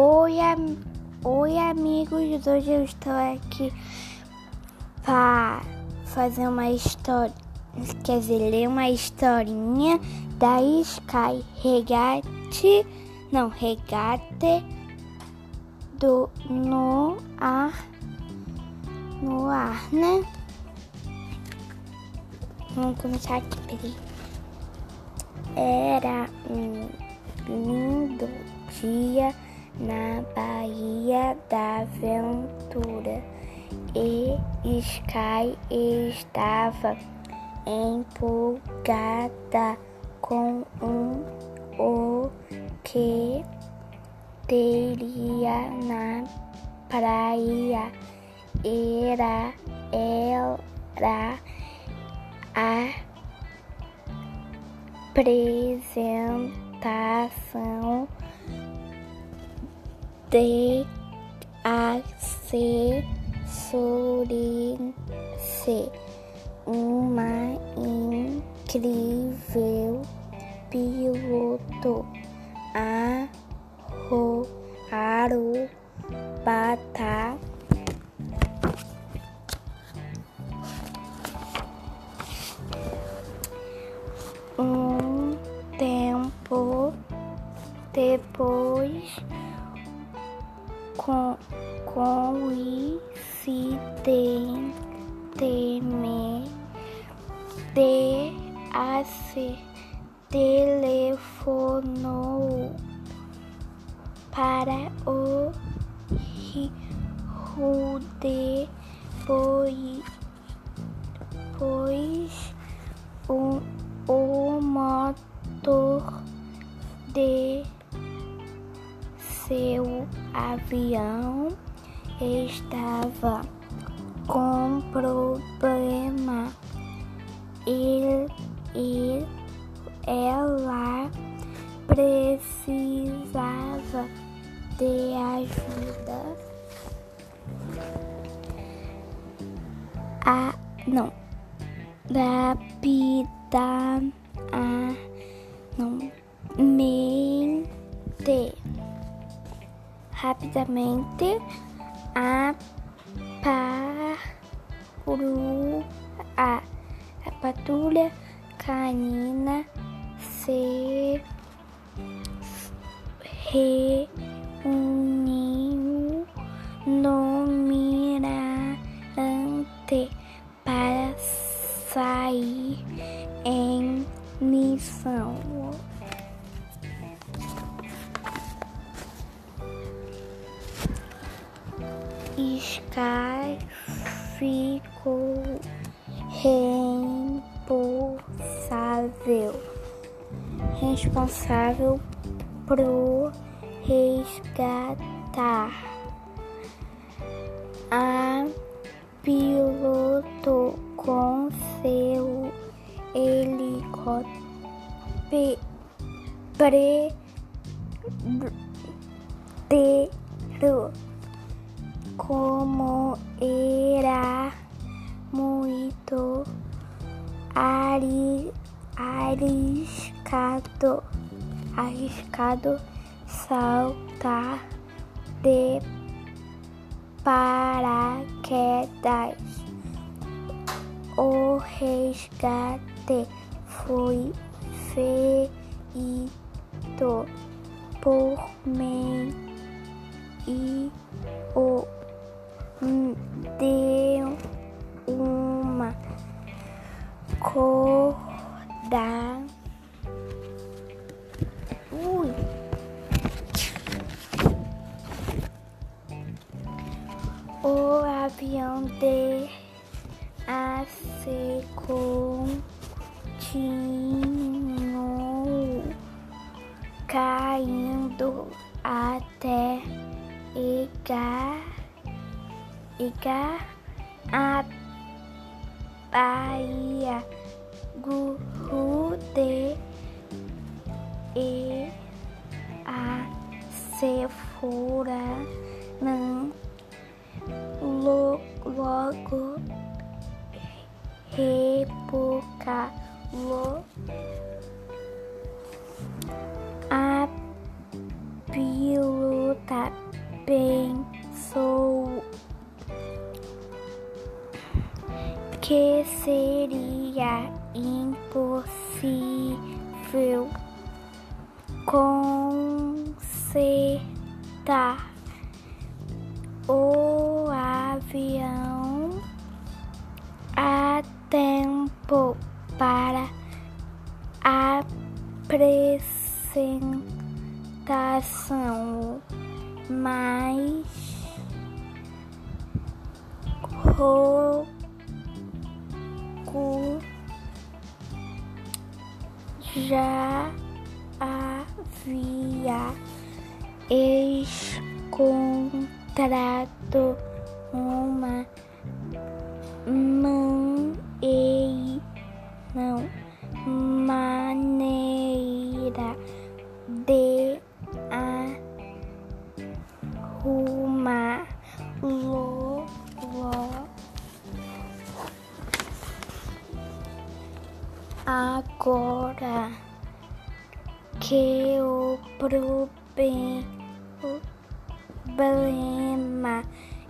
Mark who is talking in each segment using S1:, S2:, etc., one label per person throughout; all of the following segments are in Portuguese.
S1: Oi, am... Oi, amigos. Hoje eu estou aqui para fazer uma história, quer dizer, ler uma historinha da Sky Regate, não, Regate do no ar, no ar, né? Vamos começar aqui, peraí. Era um lindo dia na Baía da Aventura e Sky estava empolgada com um o que teria na praia. Era era a apresentação de assessoria uma incrível piloto. Arrobata um problema e, e ela precisava de ajuda. A não rápida a não mente rapidamente paru a, a patrulha canina se reuniu responsável por resgatar a piloto com seu helicóptero como era muito arriscado, arriscado saltar de paraquedas. O resgate foi feito por mim e o deu uma corda. O avião de a continuou caindo até chegar chegar à Bahia Gurude e a Sephora não logo repugá-lo piluta pensou que seria impossível conceder. Para apresentação, mas rogo já havia encontrado uma mãe não. Maneira de arrumar. Lo, lo. Agora que o problema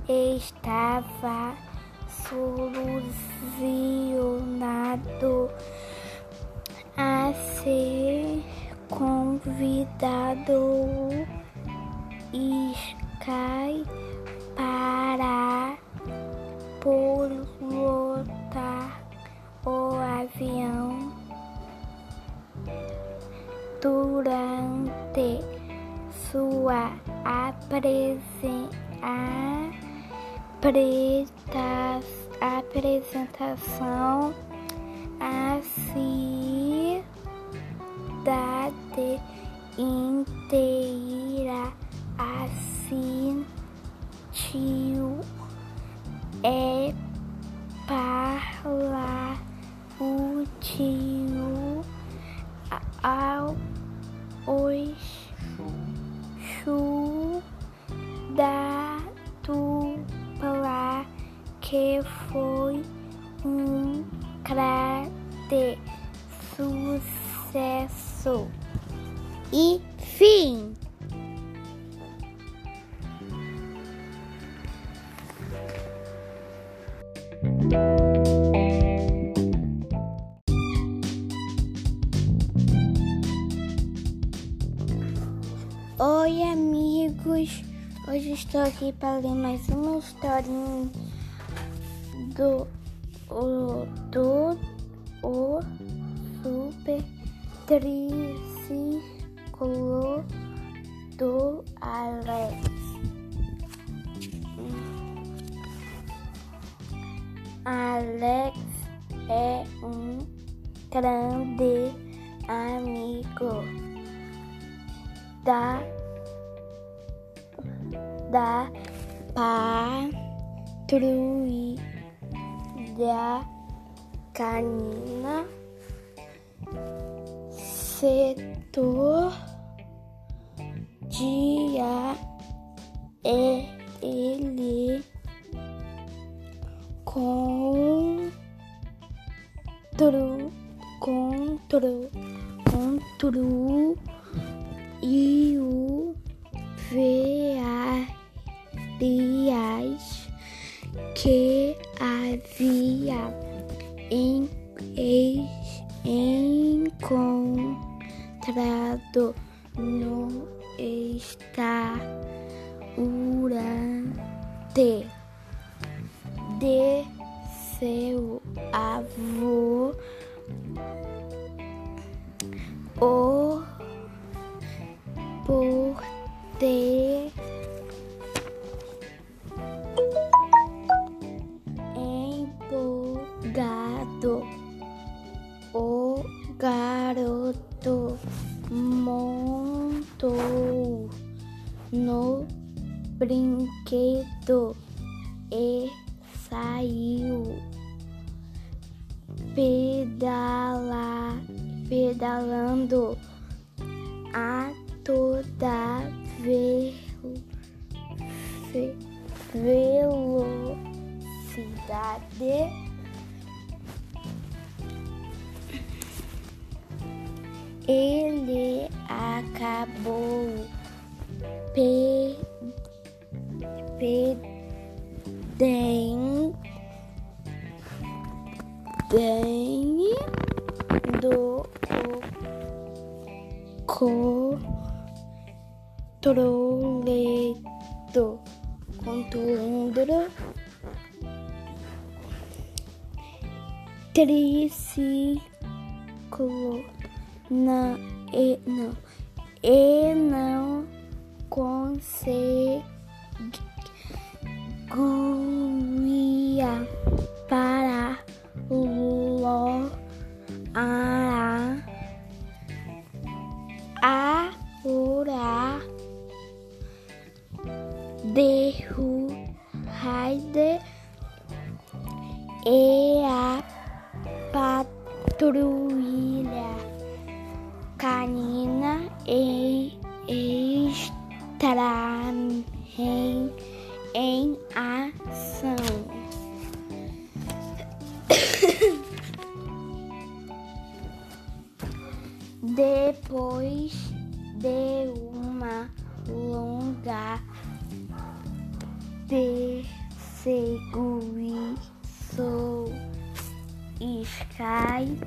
S1: estava solucionado a ser convidado Sky para pilotar o avião durante sua apresentação a cidade inteira assistiu e para o tio Oi, amigos! Hoje estou aqui para ler mais uma historinha do o, do o super triciclo do Alex. Alex é um grande amigo da da patrulha canina setor dia é ele com tru contro contro e o vearias que toda velocidade. Ele acabou pe, perdendo controledo, controlando, triciclo, não, e não, e não conseguia para lo a a ura derru raide e a patrulha canina e estará em, em ação. Depois de uma longa perseguição, Sky,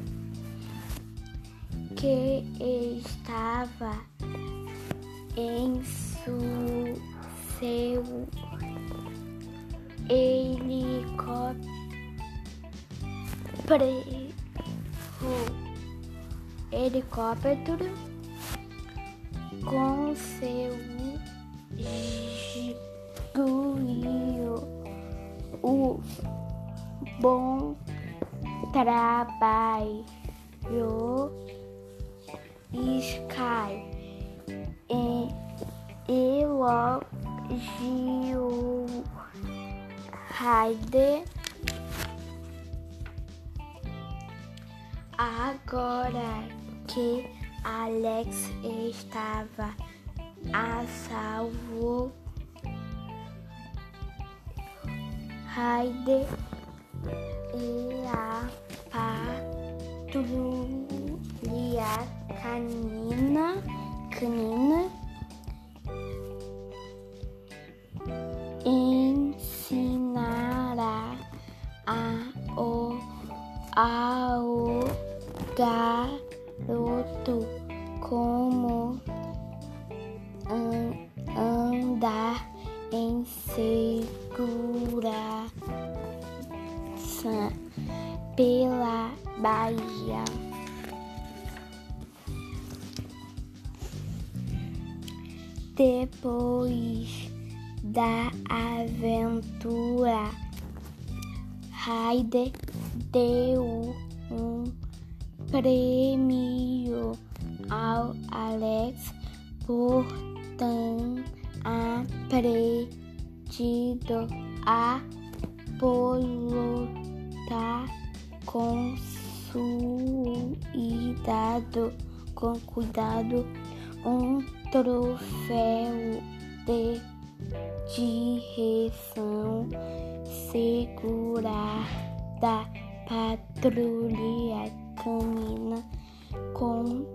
S1: que estava em su, seu helicóptero helicóptero com seu escuio o bom trabalho Sky. E elogiou Raider agora que Alex estava a salvo, Raide e a patrulha canina, canina ensinará a o ao garoto Depois da aventura, Raider deu um prêmio ao Alex por ter aprendido a pilotar com com cuidado. Um troféu de direção segurada patrulha camina com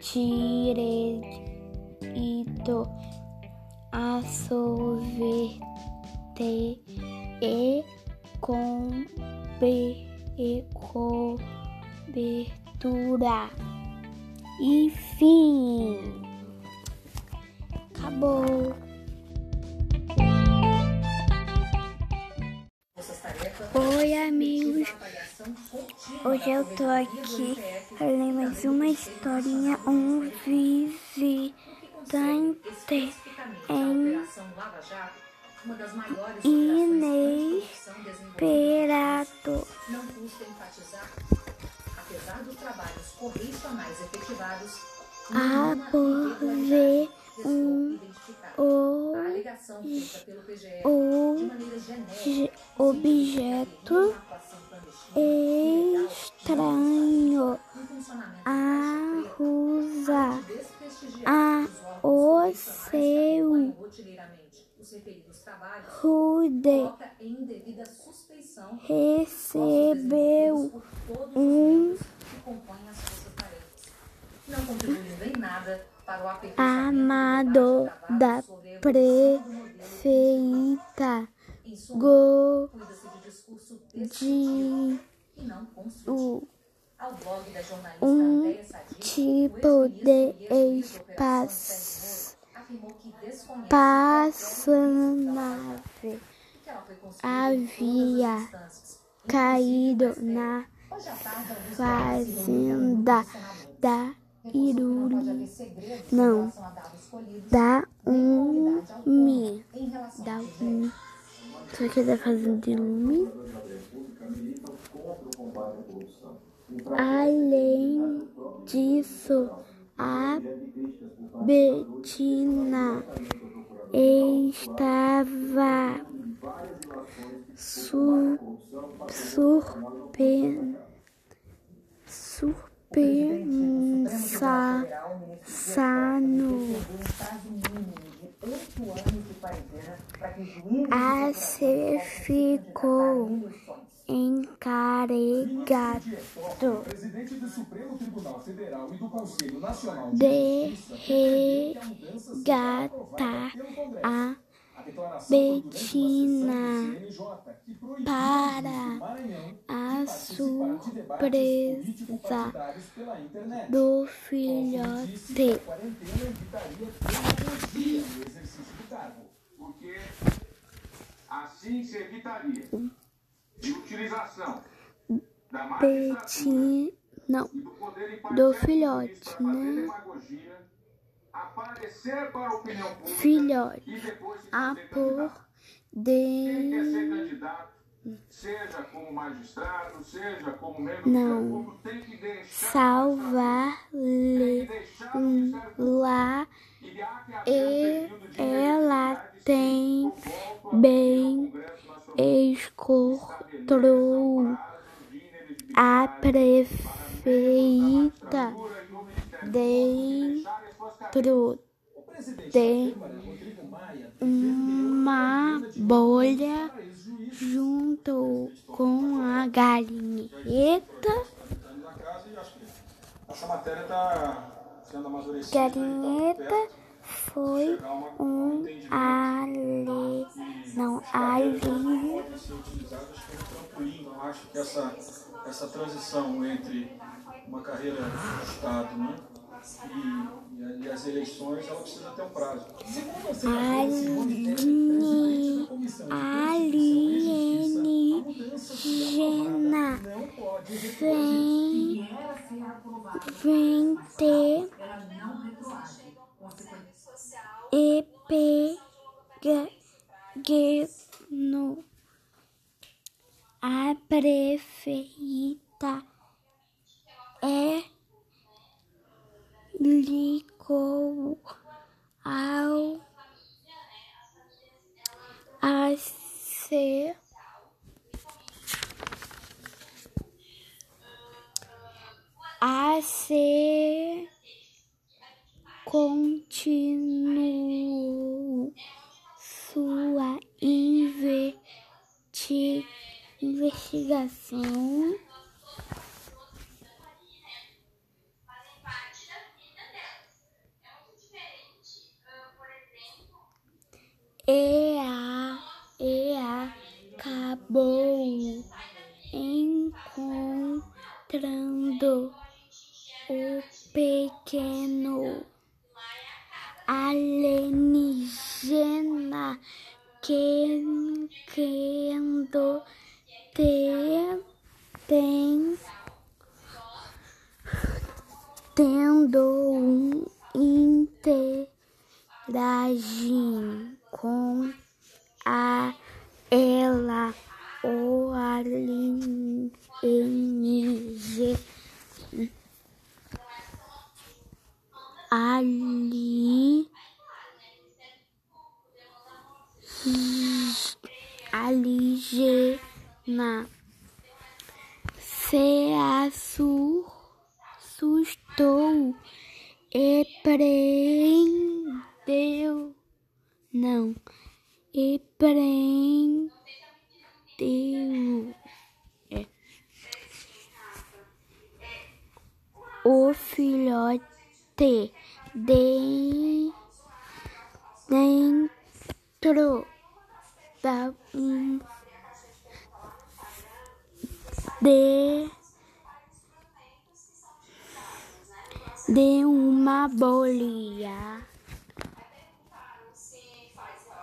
S1: direito a sorvete e com e cobertura. E fim. Acabou. Oi, amigos. Hoje eu tô aqui para ler mais uma historinha, um visitante em inesperado. A por ver um o, o objeto estranho a usa a o seu rude recebeu um amado da prefeita Go de o
S2: Ao blog da jornalista
S1: um
S2: Andréa Sadi,
S1: tipo de espaço
S2: todas
S1: havia caído na fazenda da
S2: Iruli,
S1: não,
S2: Em relação
S1: da
S2: ao
S1: Umi. Isso aqui da fazenda de Umi. Além disso, a Betina estava su, surpen, surpensa, sano. A se ficou encarregado de resgatar a Betina para a surpresa do filhote.
S3: porque assim se evitaria de utilização da
S1: Betina, não,
S3: do
S1: filhote, né? Filhote, a por
S3: Quem quer ser
S1: de
S3: candidato, seja como magistrado, seja como membro
S1: Não.
S3: Ministério Público
S1: lá
S3: e
S1: ela tem bem escortou a prefeita de
S4: Rodrigo Maia,
S1: uma bolha junto com a galinheta.
S4: Está sendo amadurecida.
S1: galinheta foi um ali não ali.
S4: Pode ser utilizado, acho que é acho que essa, essa transição entre uma carreira no Estado né, e, e as eleições, ela precisa ter um prazo. Segundo a senadora Simone Tebet, presidente da Comissão de Constituição e Justiça, a mudança que é
S1: vem vem ter e pega no a prefeita é ligou ao a ser a ser continuou sua investi- investigação e a e acabou encontrando o pequeno alienígena que querendo ter tem tendo um interagir com a ela o alienígena ali aligena se assustou e prendeu. Não e prendeu. É. o filhote de dentro da de de uma bolia.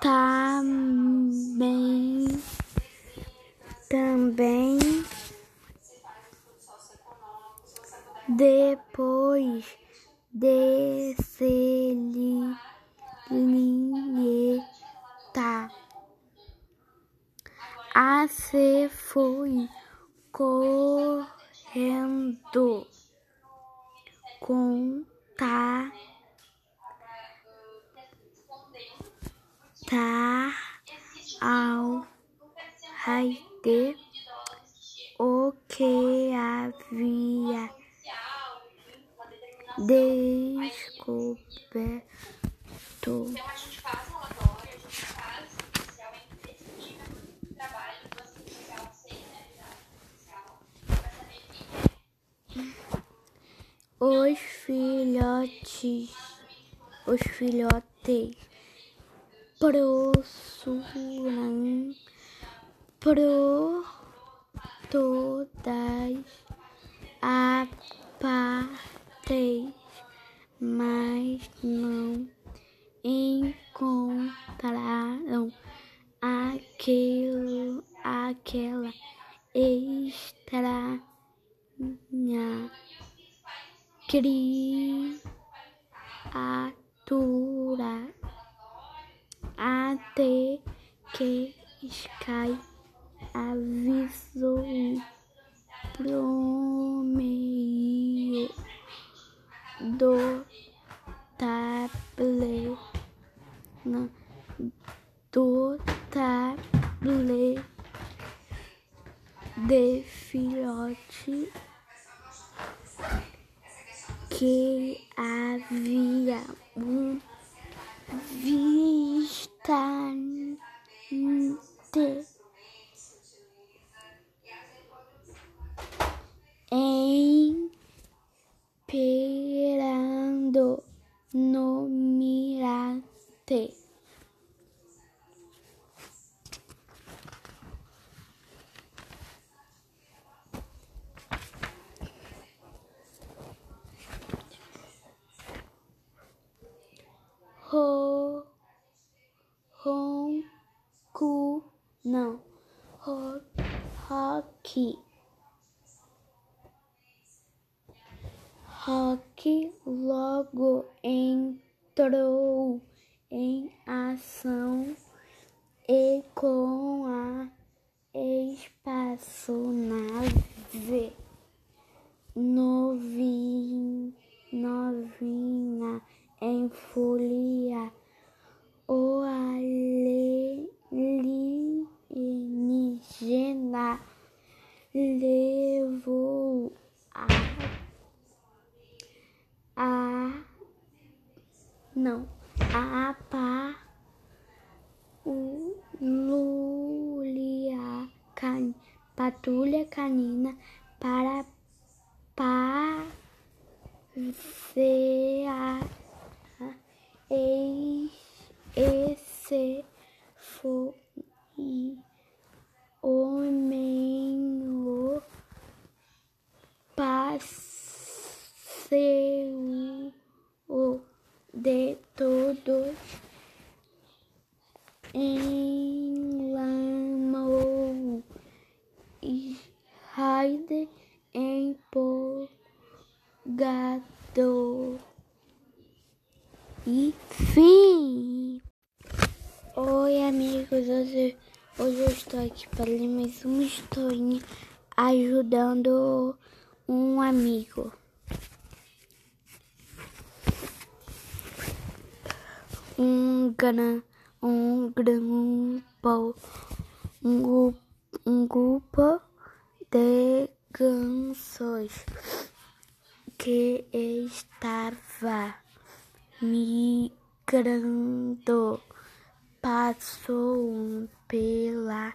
S1: Também, também, depois de se tá. A se foi correndo com tá tá ao raide o que havia descoberto.
S5: A a saber quem é.
S1: Os filhotes, os filhotes possuem por todas as partes, mas não encontraram aquilo, aquela estranha criatura até que Sky avisou pro meio do tablet não, do tablet de filhote que havia um visitante esperando no mirante. Ro, ronco, não, ro, rock, logo entrou em ação e com a espaçonave novinha, novinha em folia, o alienígena levou a, a não, a pá o Lulia can, patrulha canina para passear e esse foi o meu passeio de todos enlamou e Raide empolgado. E fim! Oi, amigos, hoje, hoje eu estou aqui para ler mais uma historinha ajudando um amigo. Um gran, um um, um grupo de gansos que estava migrando passou pela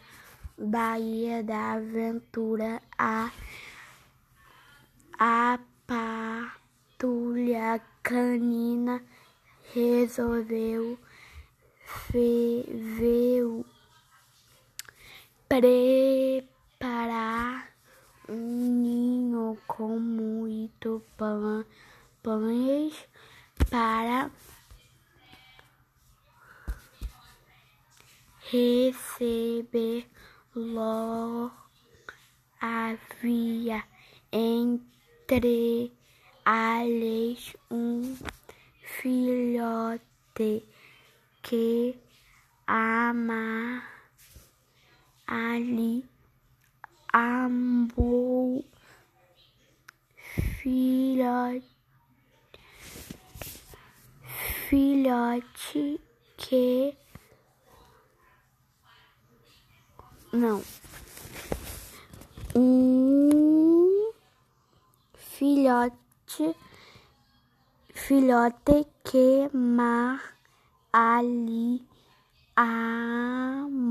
S1: Baía da Aventura a a patrulha canina resolveu veio preparar um ninho com muito campanhas para receber lo havia entre eles um filhote que ama ali amou filhote filhote que não um filhote filhote que mar ali amou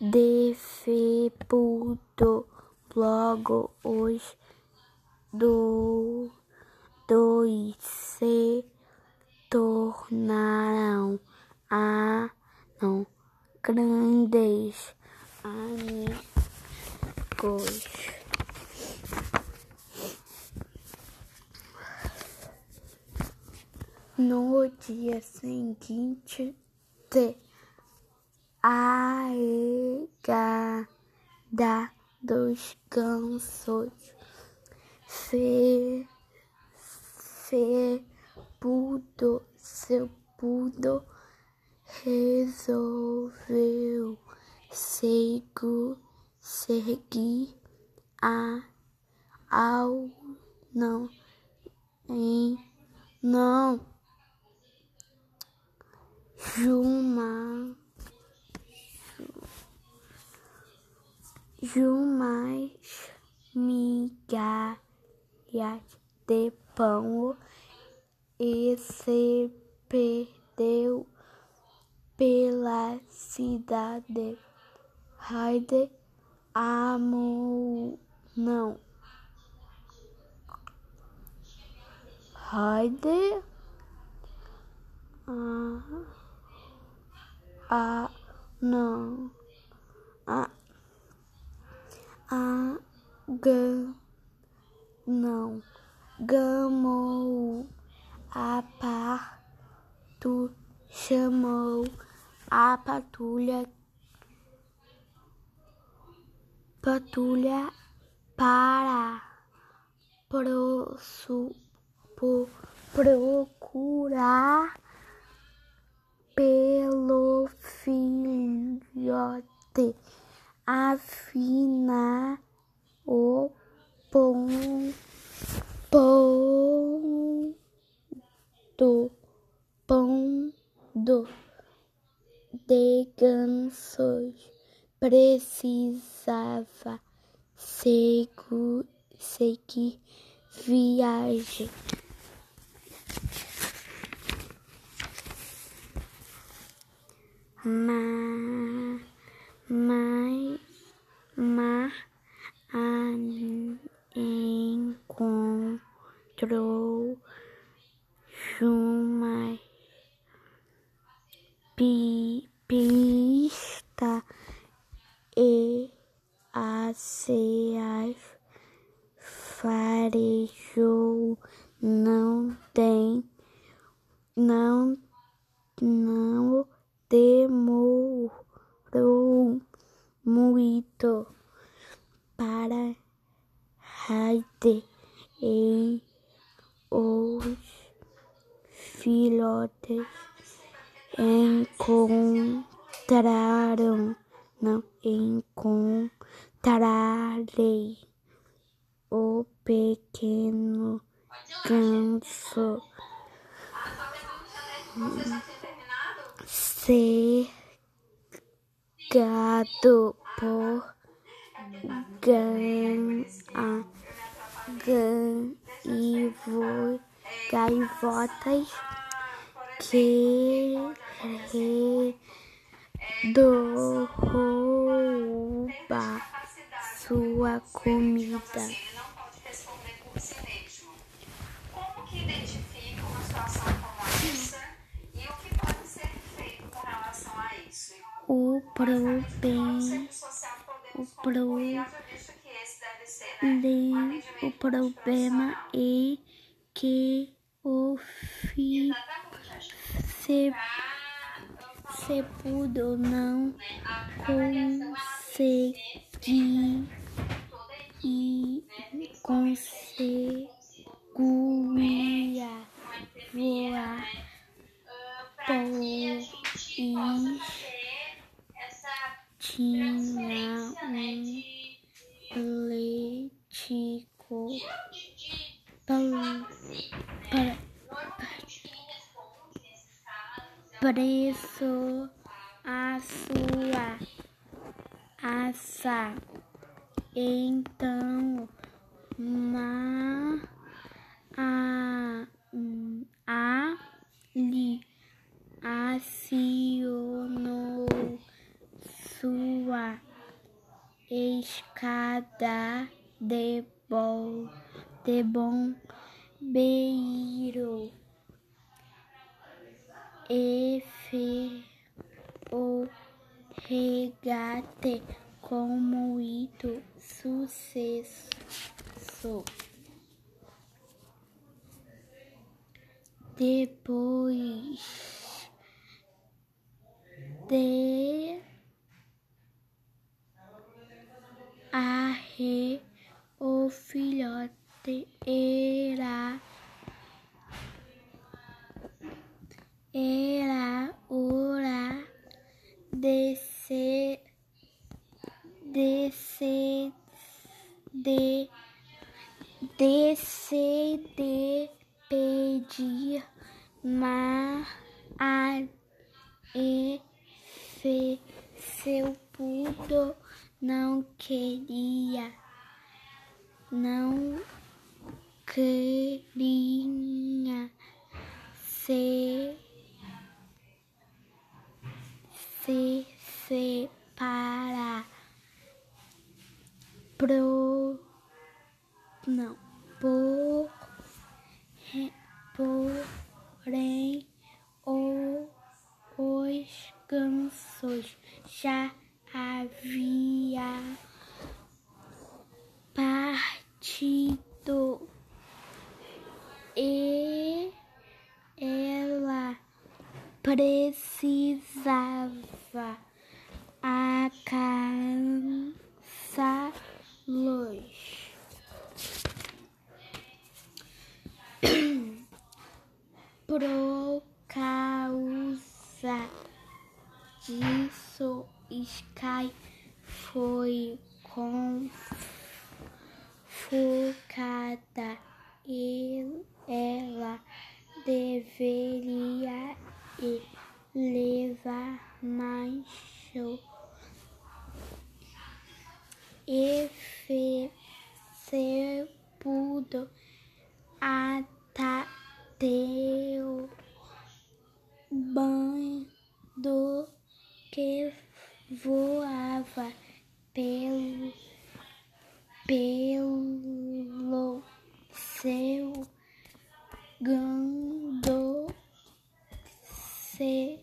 S1: defeputo logo os do dois se tornaram a não grandes amigos. No dia seguinte, de a egada dos gansos fe, fe pudo, seu pudo resolveu segu, seguir a ao não em não Juma. Jumais migalhas de pão. E se perdeu pela cidade. Raide amou não. Raide ah, ah, não. Ah, ah, ga, não. Gamou a parto chamou a patrulha patrulha para prosu, po, procurar pelo filhote afinar o pão pão do pão do de gansos. Precisava segu, seguir viagem. Mas, mas, mas encontrou uma pi, pista e as farejou não tem não não demorou muito para Heide e os filhotes encontraram, não encontrarei o pequeno ganso. Cercado por gan, a, gan, ivo, gaivotas que rouba sua comida.
S5: Como que identifica uma situação como essa e o que pode ser feito com relação a isso?
S1: O problema o pro-
S5: concluir, haja visto que esse deve ser?
S1: Nem
S5: um
S1: o problema é que o fi se, sepuldo não conseguir e conseguia voar pois tinha um político para preço a sua aça. Então, ma, a, a, li, acionou sua escada de bom, de bombeiro e o regate com muito sucesso. Depois de arre o filhote era era hora de se de se de de se de pedir mas a e fe, seu puto não queria não queria se se separa pro não por porém o, os gansos já havia partido e ela precisava alcançá-los. Por causa disso, Sky foi convocada e ela deveria levar mais show. E fez sepuldo ateu bando que voava pelo pelo seu gando se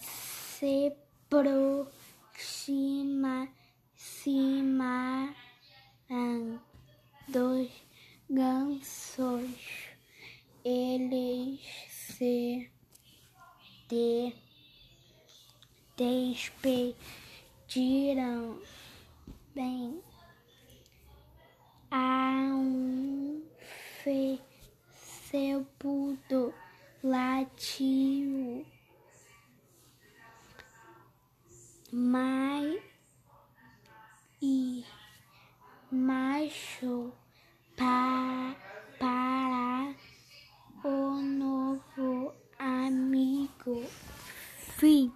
S1: se aproxima cima dos gansos. Eles se de, despediram bem a um fe, sepulto latiu. Mas e macho un nuevo amigo. Fin.